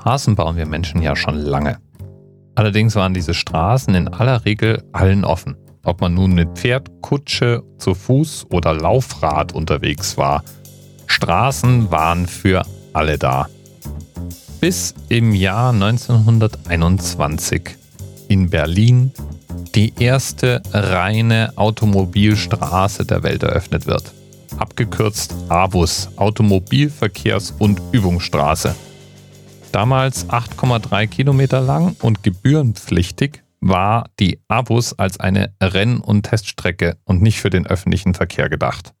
Straßen bauen wir Menschen ja schon lange. Allerdings waren diese Straßen in aller Regel allen offen. Ob man nun mit Pferd, Kutsche, zu Fuß oder Laufrad unterwegs war. Straßen waren für alle da. Bis im Jahr 1921 in Berlin die erste reine Automobilstraße der Welt eröffnet wird. Abgekürzt ABUS, Automobilverkehrs- und Übungsstraße. Damals 8,3 Kilometer lang und gebührenpflichtig war die ABUS als eine Renn- und Teststrecke und nicht für den öffentlichen Verkehr gedacht.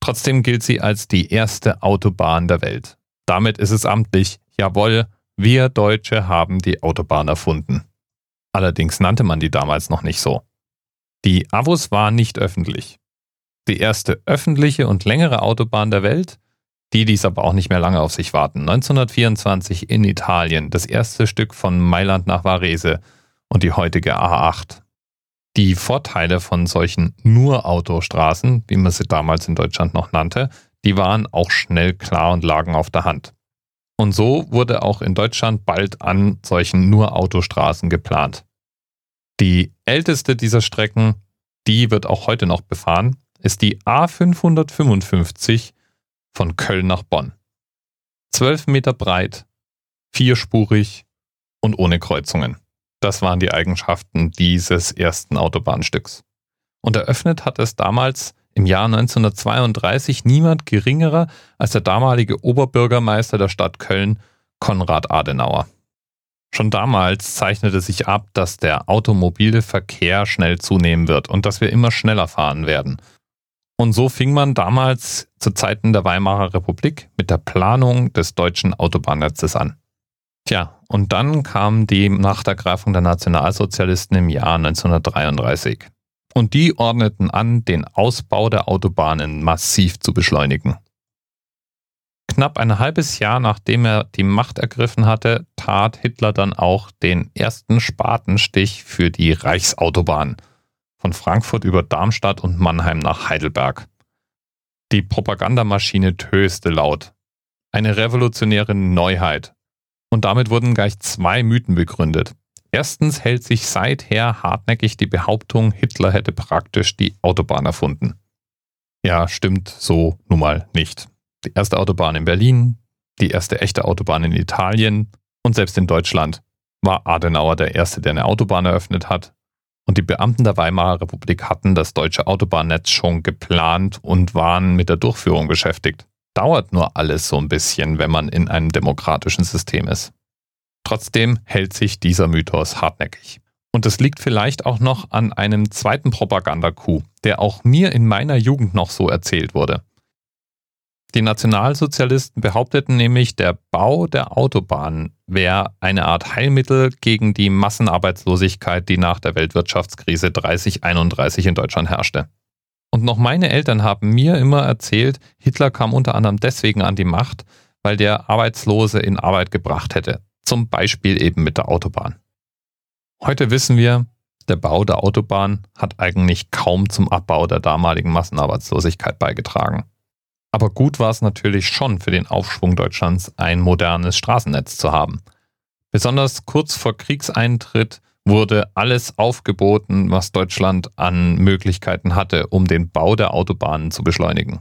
Trotzdem gilt sie als die erste Autobahn der Welt. Damit ist es amtlich, jawohl, wir Deutsche haben die Autobahn erfunden. Allerdings nannte man die damals noch nicht so. Die ABUS war nicht öffentlich. Die erste öffentliche und längere Autobahn der Welt die ließ aber auch nicht mehr lange auf sich warten. 1924 in Italien, das erste Stück von Mailand nach Varese und die heutige A8. Die Vorteile von solchen nur Autostraßen, wie man sie damals in Deutschland noch nannte, die waren auch schnell klar und lagen auf der Hand. Und so wurde auch in Deutschland bald an solchen nur Autostraßen geplant. Die älteste dieser Strecken, die wird auch heute noch befahren, ist die A555 von Köln nach Bonn. Zwölf Meter breit, vierspurig und ohne Kreuzungen. Das waren die Eigenschaften dieses ersten Autobahnstücks. Und eröffnet hat es damals im Jahr 1932 niemand geringerer als der damalige Oberbürgermeister der Stadt Köln, Konrad Adenauer. Schon damals zeichnete sich ab, dass der automobile Verkehr schnell zunehmen wird und dass wir immer schneller fahren werden – und so fing man damals zu Zeiten der Weimarer Republik mit der Planung des deutschen Autobahnnetzes an. Tja, und dann kam die Machtergreifung der Nationalsozialisten im Jahr 1933. Und die ordneten an, den Ausbau der Autobahnen massiv zu beschleunigen. Knapp ein halbes Jahr nachdem er die Macht ergriffen hatte, tat Hitler dann auch den ersten Spatenstich für die Reichsautobahn – von Frankfurt über Darmstadt und Mannheim nach Heidelberg. Die Propagandamaschine töste laut. Eine revolutionäre Neuheit. Und damit wurden gleich zwei Mythen begründet. Erstens hält sich seither hartnäckig die Behauptung, Hitler hätte praktisch die Autobahn erfunden. Ja, stimmt so nun mal nicht. Die erste Autobahn in Berlin, die erste echte Autobahn in Italien und selbst in Deutschland war Adenauer der Erste, der eine Autobahn eröffnet hat und die Beamten der Weimarer Republik hatten das deutsche Autobahnnetz schon geplant und waren mit der Durchführung beschäftigt. Dauert nur alles so ein bisschen, wenn man in einem demokratischen System ist. Trotzdem hält sich dieser Mythos hartnäckig. Und es liegt vielleicht auch noch an einem zweiten Propagandacoup, der auch mir in meiner Jugend noch so erzählt wurde. Die Nationalsozialisten behaupteten nämlich, der Bau der Autobahnen wäre eine Art Heilmittel gegen die Massenarbeitslosigkeit, die nach der Weltwirtschaftskrise 3031 in Deutschland herrschte. Und noch meine Eltern haben mir immer erzählt, Hitler kam unter anderem deswegen an die Macht, weil der Arbeitslose in Arbeit gebracht hätte. Zum Beispiel eben mit der Autobahn. Heute wissen wir, der Bau der Autobahn hat eigentlich kaum zum Abbau der damaligen Massenarbeitslosigkeit beigetragen. Aber gut war es natürlich schon für den Aufschwung Deutschlands, ein modernes Straßennetz zu haben. Besonders kurz vor Kriegseintritt wurde alles aufgeboten, was Deutschland an Möglichkeiten hatte, um den Bau der Autobahnen zu beschleunigen.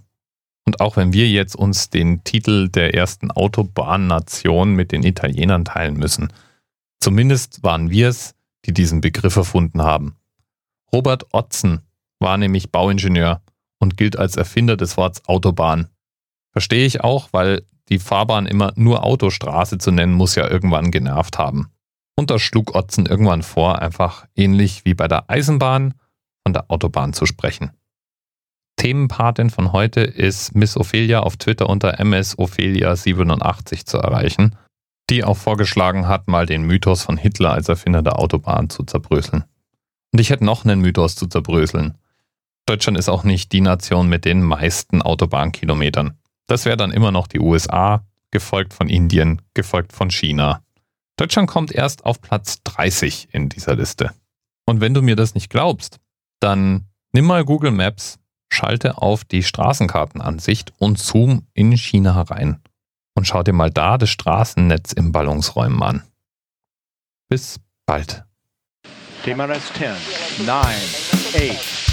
Und auch wenn wir jetzt uns den Titel der ersten Autobahnnation mit den Italienern teilen müssen, zumindest waren wir es, die diesen Begriff erfunden haben. Robert Otzen war nämlich Bauingenieur und gilt als Erfinder des Wortes Autobahn. Verstehe ich auch, weil die Fahrbahn immer nur Autostraße zu nennen, muss ja irgendwann genervt haben. Und da schlug Otzen irgendwann vor, einfach ähnlich wie bei der Eisenbahn von der Autobahn zu sprechen. Themenpatin von heute ist Miss Ophelia auf Twitter unter MSOphelia87 zu erreichen, die auch vorgeschlagen hat, mal den Mythos von Hitler als Erfinder der Autobahn zu zerbröseln. Und ich hätte noch einen Mythos zu zerbröseln. Deutschland ist auch nicht die Nation mit den meisten Autobahnkilometern. Das wäre dann immer noch die USA, gefolgt von Indien, gefolgt von China. Deutschland kommt erst auf Platz 30 in dieser Liste. Und wenn du mir das nicht glaubst, dann nimm mal Google Maps, schalte auf die Straßenkartenansicht und zoom in China rein. Und schau dir mal da das Straßennetz im Ballungsräumen an. Bis bald. TMRS 10, 9, 8.